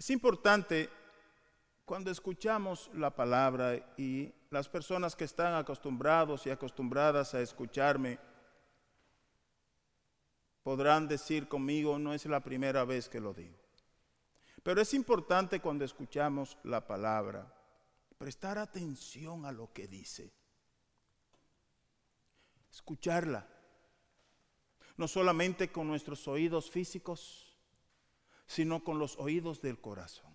Es importante cuando escuchamos la palabra y las personas que están acostumbrados y acostumbradas a escucharme podrán decir conmigo, no es la primera vez que lo digo. Pero es importante cuando escuchamos la palabra prestar atención a lo que dice. Escucharla. No solamente con nuestros oídos físicos, sino con los oídos del corazón.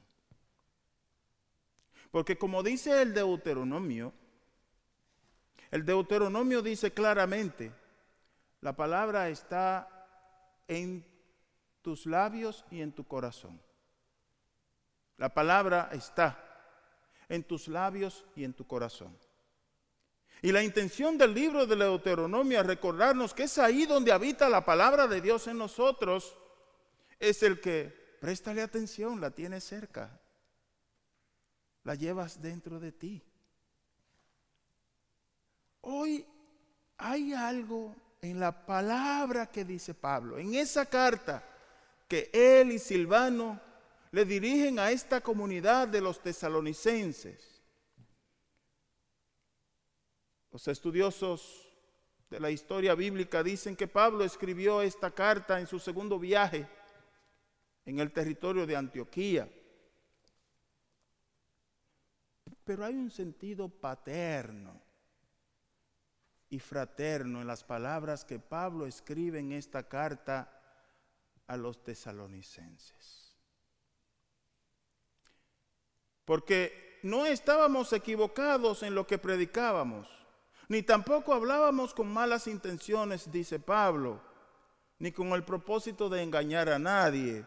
Porque como dice el Deuteronomio, el Deuteronomio dice claramente, la palabra está en tus labios y en tu corazón. La palabra está en tus labios y en tu corazón. Y la intención del libro de Deuteronomio es recordarnos que es ahí donde habita la palabra de Dios en nosotros, es el que, préstale atención, la tienes cerca, la llevas dentro de ti. Hoy hay algo en la palabra que dice Pablo, en esa carta que él y Silvano le dirigen a esta comunidad de los tesalonicenses. Los estudiosos de la historia bíblica dicen que Pablo escribió esta carta en su segundo viaje en el territorio de Antioquía. Pero hay un sentido paterno y fraterno en las palabras que Pablo escribe en esta carta a los tesalonicenses. Porque no estábamos equivocados en lo que predicábamos, ni tampoco hablábamos con malas intenciones, dice Pablo, ni con el propósito de engañar a nadie.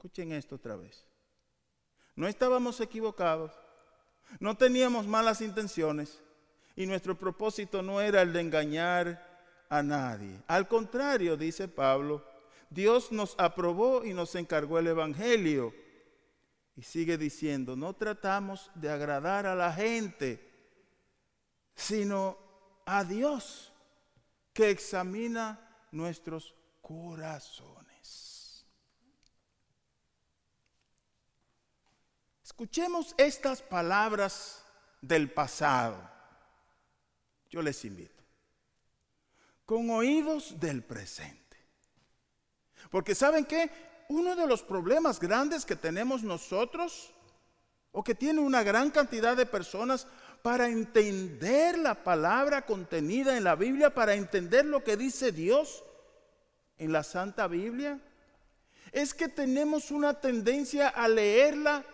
Escuchen esto otra vez. No estábamos equivocados, no teníamos malas intenciones, y nuestro propósito no era el de engañar a nadie. Al contrario, dice Pablo, Dios nos aprobó y nos encargó el Evangelio. Y sigue diciendo, no tratamos de agradar a la gente, sino a Dios que examina nuestros corazones. Escuchemos estas palabras del pasado yo les invito. Con oídos del presente. Porque ¿saben qué? Uno de los problemas grandes que tenemos nosotros, o que tiene una gran cantidad de personas para entender la palabra contenida en la Biblia, para entender lo que dice Dios en la Santa Biblia, es que tenemos una tendencia a leerla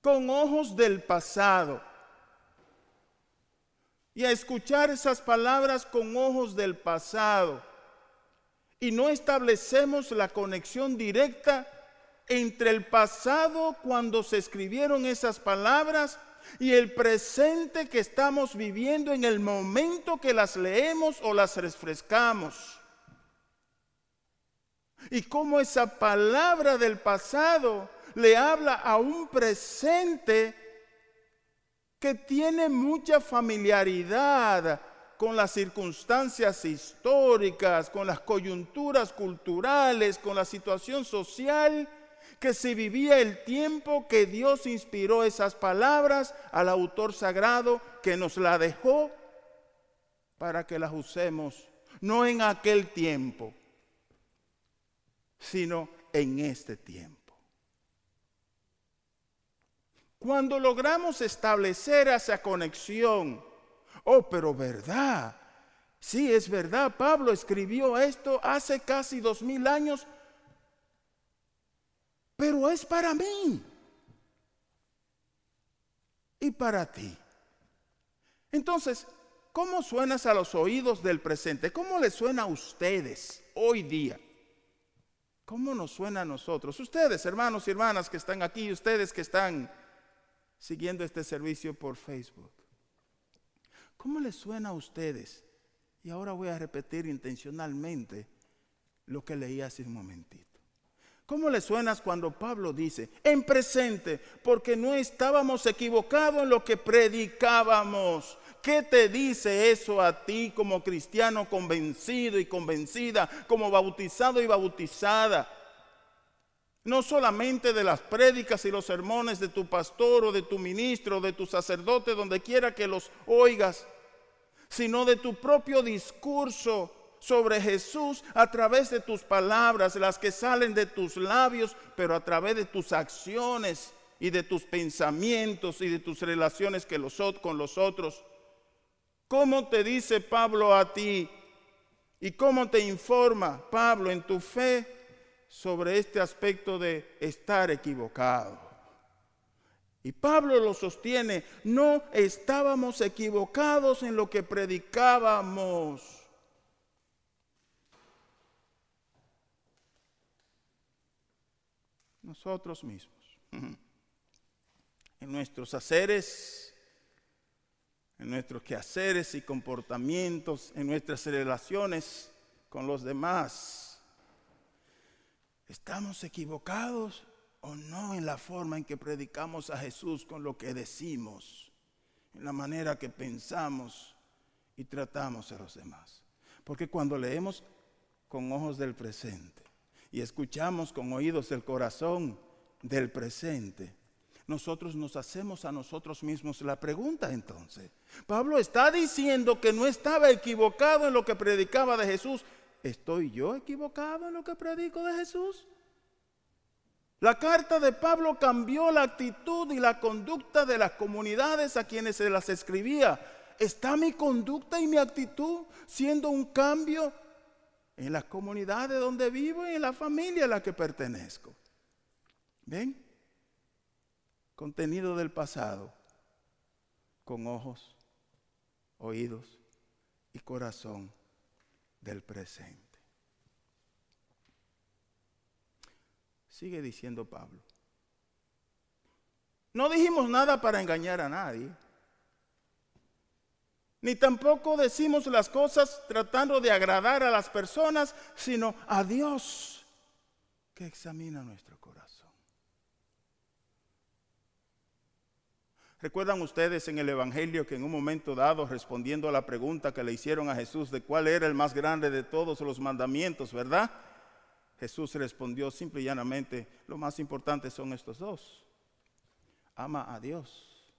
con ojos del pasado y a escuchar esas palabras con ojos del pasado. Y no establecemos la conexión directa entre el pasado cuando se escribieron esas palabras y el presente que estamos viviendo en el momento que las leemos o las refrescamos. Y cómo esa palabra del pasado le habla a un presente que tiene mucha familiaridad con las circunstancias históricas, con las coyunturas culturales, con la situación social que se vivía el tiempo que Dios inspiró esas palabras al autor sagrado que nos la dejó para que las usemos, no en aquel tiempo, sino en este tiempo. Cuando logramos establecer esa conexión, oh, pero verdad, sí es verdad, Pablo escribió esto hace casi dos mil años, pero es para mí y para ti. Entonces, ¿cómo suenas a los oídos del presente? ¿Cómo le suena a ustedes hoy día? ¿Cómo nos suena a nosotros? Ustedes, hermanos y hermanas que están aquí, ustedes que están siguiendo este servicio por Facebook. ¿Cómo les suena a ustedes? Y ahora voy a repetir intencionalmente lo que leí hace un momentito. ¿Cómo les suena cuando Pablo dice, en presente, porque no estábamos equivocados en lo que predicábamos? ¿Qué te dice eso a ti como cristiano convencido y convencida, como bautizado y bautizada? No solamente de las prédicas y los sermones de tu pastor o de tu ministro o de tu sacerdote, donde quiera que los oigas, sino de tu propio discurso sobre Jesús a través de tus palabras, las que salen de tus labios, pero a través de tus acciones y de tus pensamientos y de tus relaciones con los otros. ¿Cómo te dice Pablo a ti? ¿Y cómo te informa Pablo en tu fe sobre este aspecto de estar equivocado? Y Pablo lo sostiene, no estábamos equivocados en lo que predicábamos. Nosotros mismos, en nuestros haceres, en nuestros quehaceres y comportamientos, en nuestras relaciones con los demás. ¿Estamos equivocados o no en la forma en que predicamos a Jesús con lo que decimos, en la manera que pensamos y tratamos a los demás? Porque cuando leemos con ojos del presente y escuchamos con oídos del corazón del presente, nosotros nos hacemos a nosotros mismos la pregunta entonces. Pablo está diciendo que no estaba equivocado en lo que predicaba de Jesús. ¿Estoy yo equivocado en lo que predico de Jesús? La carta de Pablo cambió la actitud y la conducta de las comunidades a quienes se las escribía. ¿Está mi conducta y mi actitud siendo un cambio en la comunidad de donde vivo y en la familia a la que pertenezco? ¿Ven? contenido del pasado con ojos, oídos y corazón del presente. Sigue diciendo Pablo. No dijimos nada para engañar a nadie. Ni tampoco decimos las cosas tratando de agradar a las personas, sino a Dios que examina nuestro corazón. ¿Recuerdan ustedes en el Evangelio que en un momento dado, respondiendo a la pregunta que le hicieron a Jesús de cuál era el más grande de todos los mandamientos, ¿verdad? Jesús respondió simple y llanamente, lo más importante son estos dos. Ama a Dios,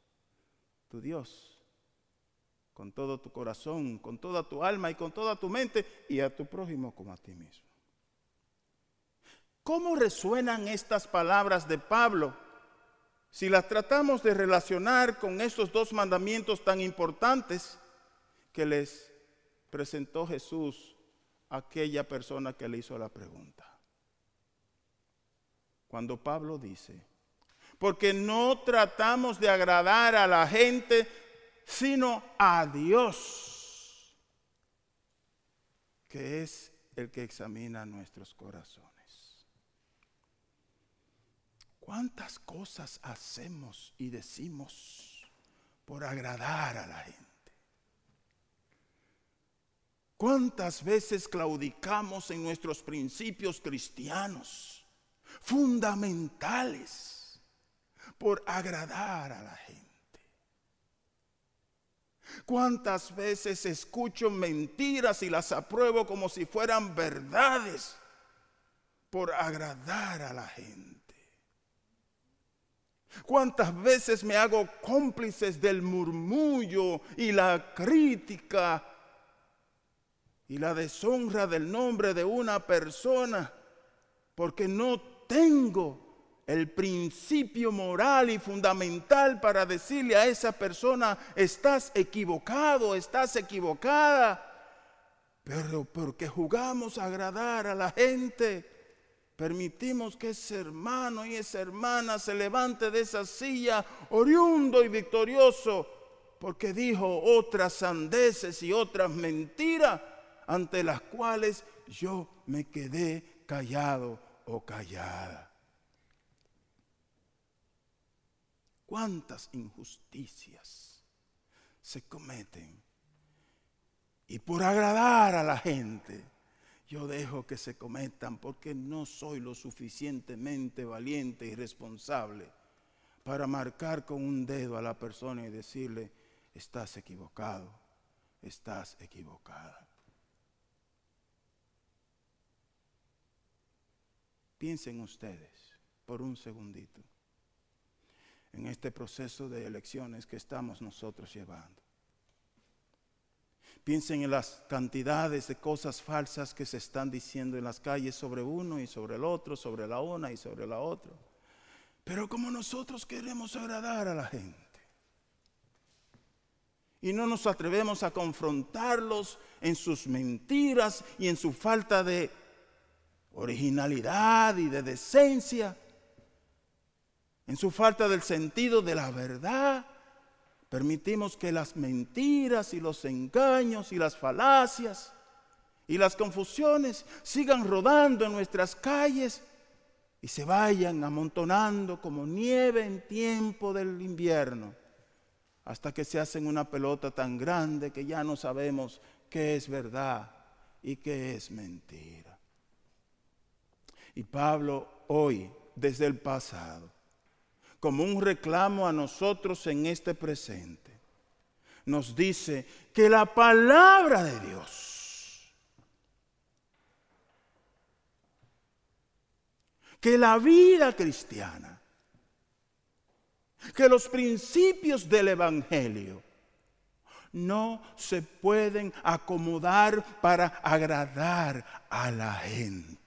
tu Dios, con todo tu corazón, con toda tu alma y con toda tu mente, y a tu prójimo como a ti mismo. ¿Cómo resuenan estas palabras de Pablo? Si las tratamos de relacionar con esos dos mandamientos tan importantes que les presentó Jesús a aquella persona que le hizo la pregunta. Cuando Pablo dice, porque no tratamos de agradar a la gente, sino a Dios, que es el que examina nuestros corazones. ¿Cuántas cosas hacemos y decimos por agradar a la gente? ¿Cuántas veces claudicamos en nuestros principios cristianos fundamentales por agradar a la gente? ¿Cuántas veces escucho mentiras y las apruebo como si fueran verdades por agradar a la gente? ¿Cuántas veces me hago cómplices del murmullo y la crítica y la deshonra del nombre de una persona porque no tengo el principio moral y fundamental para decirle a esa persona, estás equivocado, estás equivocada, pero porque jugamos a agradar a la gente permitimos que ese hermano y esa hermana se levante de esa silla oriundo y victorioso, porque dijo otras sandeces y otras mentiras ante las cuales yo me quedé callado o callada. ¿Cuántas injusticias se cometen? Y por agradar a la gente, yo dejo que se cometan porque no soy lo suficientemente valiente y responsable para marcar con un dedo a la persona y decirle, estás equivocado, estás equivocada. Piensen ustedes, por un segundito en este proceso de elecciones que estamos nosotros llevando. Piensen en las cantidades de cosas falsas que se están diciendo en las calles sobre uno y sobre el otro, sobre la una y sobre la otra. Pero como nosotros queremos agradar a la gente y no nos atrevemos a confrontarlos en sus mentiras y en su falta de originalidad y de decencia, en su falta del sentido de la verdad, permitimos que las mentiras y los engaños y las falacias y las confusiones sigan rodando en nuestras calles y se vayan amontonando como nieve en tiempo del invierno, hasta que se hacen una pelota tan grande que ya no sabemos qué es verdad y qué es mentira. Y Pablo hoy, desde el pasado, como un reclamo a nosotros en este presente. Nos dice que la palabra de Dios, que la vida cristiana, que los principios del Evangelio no se pueden acomodar para agradar a la gente.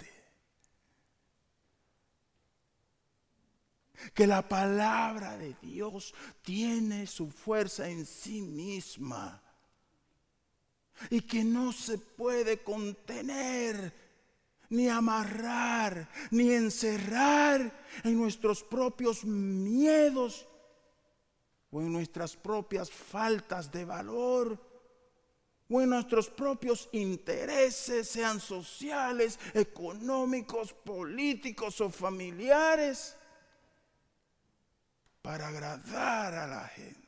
Que la palabra de Dios tiene su fuerza en sí misma y que no se puede contener ni amarrar ni encerrar en nuestros propios miedos o en nuestras propias faltas de valor o en nuestros propios intereses, sean sociales, económicos, políticos o familiares para agradar a la gente.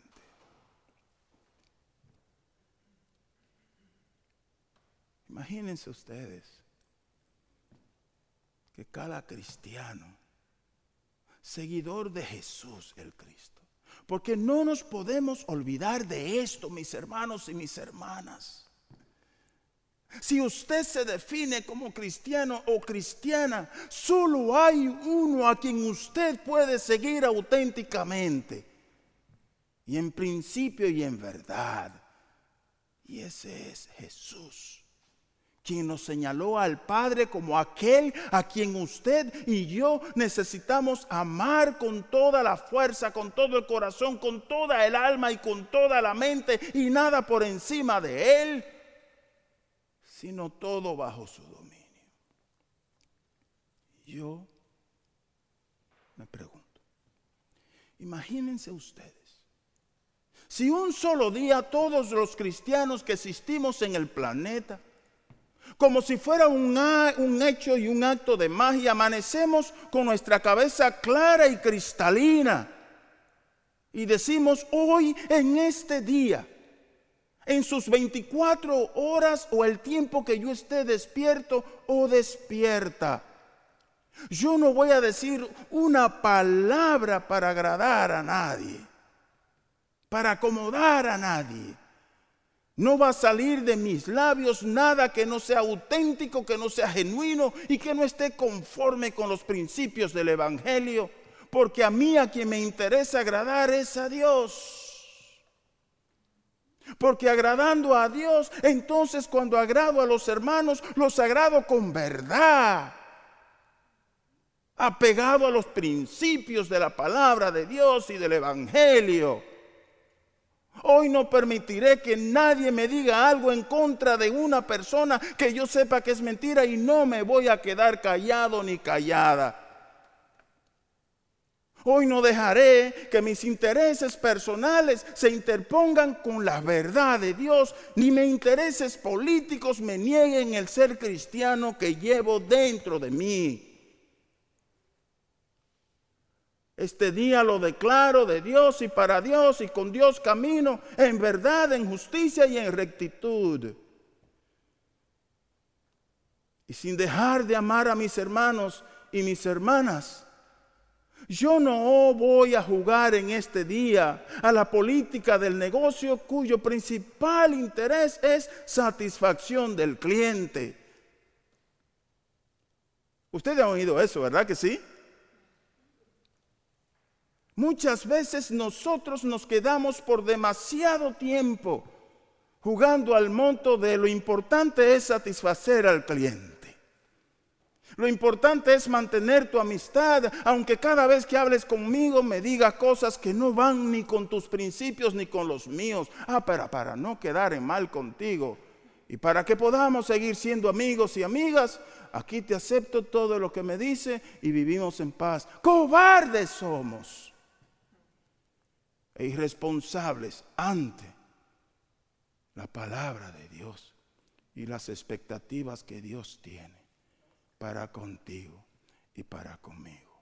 Imagínense ustedes que cada cristiano, seguidor de Jesús el Cristo, porque no nos podemos olvidar de esto, mis hermanos y mis hermanas. Si usted se define como cristiano o cristiana, solo hay uno a quien usted puede seguir auténticamente. Y en principio y en verdad. Y ese es Jesús, quien nos señaló al Padre como aquel a quien usted y yo necesitamos amar con toda la fuerza, con todo el corazón, con toda el alma y con toda la mente y nada por encima de Él sino todo bajo su dominio. Yo me pregunto, imagínense ustedes, si un solo día todos los cristianos que existimos en el planeta, como si fuera un, un, hecho y un acto de magia, amanecemos con nuestra cabeza clara y cristalina y decimos hoy en este día, en sus 24 horas o el tiempo que yo esté despierto o despierta. Yo no voy a decir una palabra para agradar a nadie, para acomodar a nadie. No va a salir de mis labios nada que no sea auténtico, que no sea genuino y que no esté conforme con los principios del Evangelio, porque a mí a quien me interesa agradar es a Dios. Porque agradando a Dios, entonces cuando agrado a los hermanos, los agrado con verdad. Apegado a los principios de la palabra de Dios y del Evangelio. Hoy no permitiré que nadie me diga algo en contra de una persona que yo sepa que es mentira y no me voy a quedar callado ni callada. Hoy no dejaré que mis intereses personales se interpongan con la verdad de Dios, ni mis intereses políticos me nieguen el ser cristiano que llevo dentro de mí. Este día lo declaro de Dios y para Dios y con Dios camino en verdad, en justicia y en rectitud. Y sin dejar de amar a mis hermanos y mis hermanas, yo no voy a jugar en este día a la política del negocio cuyo principal interés es satisfacción del cliente. Ustedes han oído eso, ¿verdad que sí? Muchas veces nosotros nos quedamos por demasiado tiempo jugando al monto de lo importante es satisfacer al cliente. Lo importante es mantener tu amistad, aunque cada vez que hables conmigo me diga cosas que no van ni con tus principios ni con los míos. Ah, para, para no quedar en mal contigo y para que podamos seguir siendo amigos y amigas, aquí te acepto todo lo que me dice y vivimos en paz. Cobardes somos e irresponsables ante la palabra de Dios y las expectativas que Dios tiene para contigo y para conmigo.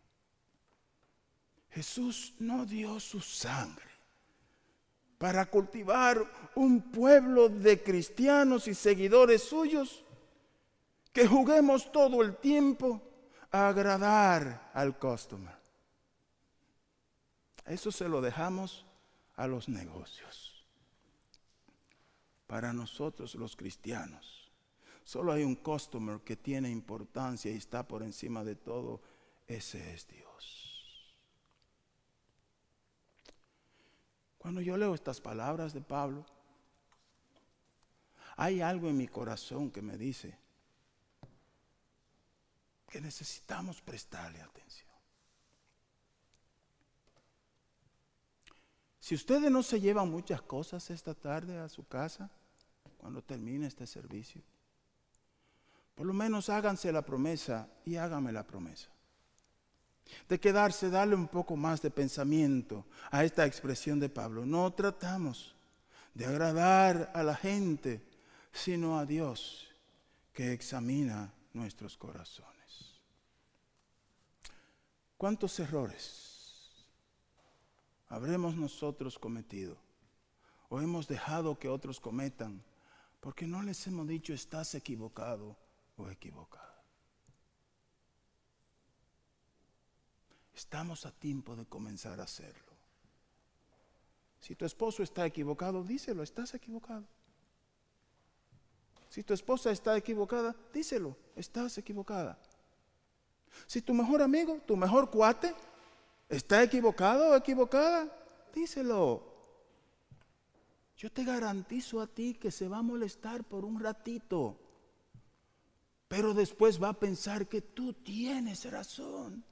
Jesús no dio su sangre para cultivar un pueblo de cristianos y seguidores suyos que juguemos todo el tiempo a agradar al customer. Eso se lo dejamos a los negocios. Para nosotros los cristianos Solo hay un customer que tiene importancia y está por encima de todo. Ese es Dios. Cuando yo leo estas palabras de Pablo, hay algo en mi corazón que me dice que necesitamos prestarle atención. Si ustedes no se llevan muchas cosas esta tarde a su casa, cuando termine este servicio, por lo menos háganse la promesa y hágame la promesa. De quedarse, darle un poco más de pensamiento a esta expresión de Pablo. No tratamos de agradar a la gente, sino a Dios que examina nuestros corazones. ¿Cuántos errores habremos nosotros cometido o hemos dejado que otros cometan porque no les hemos dicho estás equivocado o equivocada. Estamos a tiempo de comenzar a hacerlo. Si tu esposo está equivocado, díselo, estás equivocado. Si tu esposa está equivocada, díselo, estás equivocada. Si tu mejor amigo, tu mejor cuate, está equivocado o equivocada, díselo. Yo te garantizo a ti que se va a molestar por un ratito pero después va a pensar que tú tienes razón.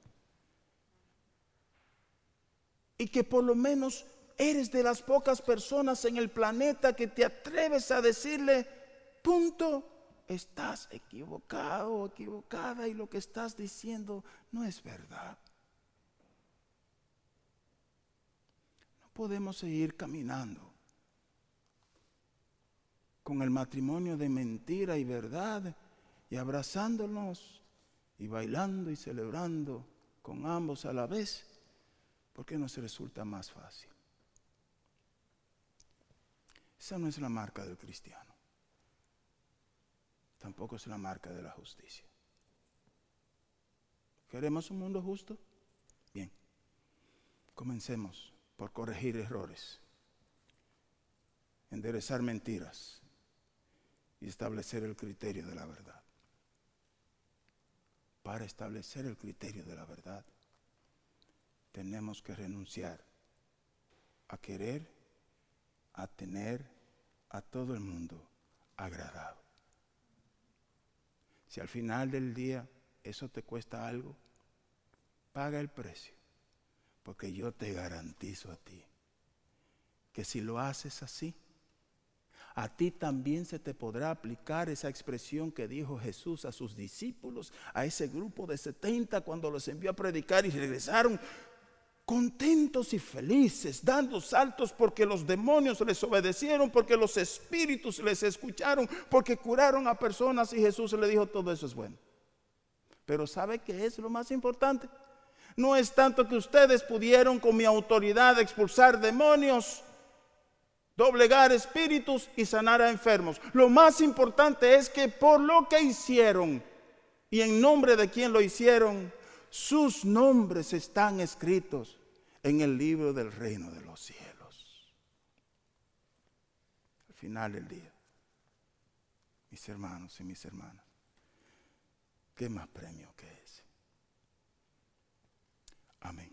Y que por lo menos eres de las pocas personas en el planeta que te atreves a decirle, punto, estás equivocado equivocada y lo que estás diciendo no es verdad. No podemos seguir caminando con el matrimonio de mentira y verdad y abrazándonos y bailando y celebrando con ambos a la vez, ¿por qué se resulta más fácil? Esa no es la marca del cristiano. Tampoco es la marca de la justicia. ¿Queremos un mundo justo? Bien. Comencemos por corregir errores, enderezar mentiras y establecer el criterio de la verdad para establecer el criterio de la verdad, tenemos que renunciar a querer, a tener a todo el mundo agradado. Si al final del día eso te cuesta algo, paga el precio, porque yo te garantizo a ti que si lo haces así, a ti también se te podrá aplicar esa expresión que dijo Jesús a sus discípulos, a ese grupo de 70 cuando los envió a predicar y regresaron contentos y felices, dando saltos porque los demonios les obedecieron, porque los espíritus les escucharon, porque curaron a personas y Jesús le dijo todo eso es bueno. Pero ¿sabe qué es lo más importante? No es tanto que ustedes pudieron con mi autoridad expulsar demonios, doblegar espíritus y sanar a enfermos. Lo más importante es que por lo que hicieron y en nombre de quien lo hicieron, sus nombres están escritos en el libro del reino de los cielos. Al final del día, mis hermanos y mis hermanas, ¿qué más premio que ese? Amén.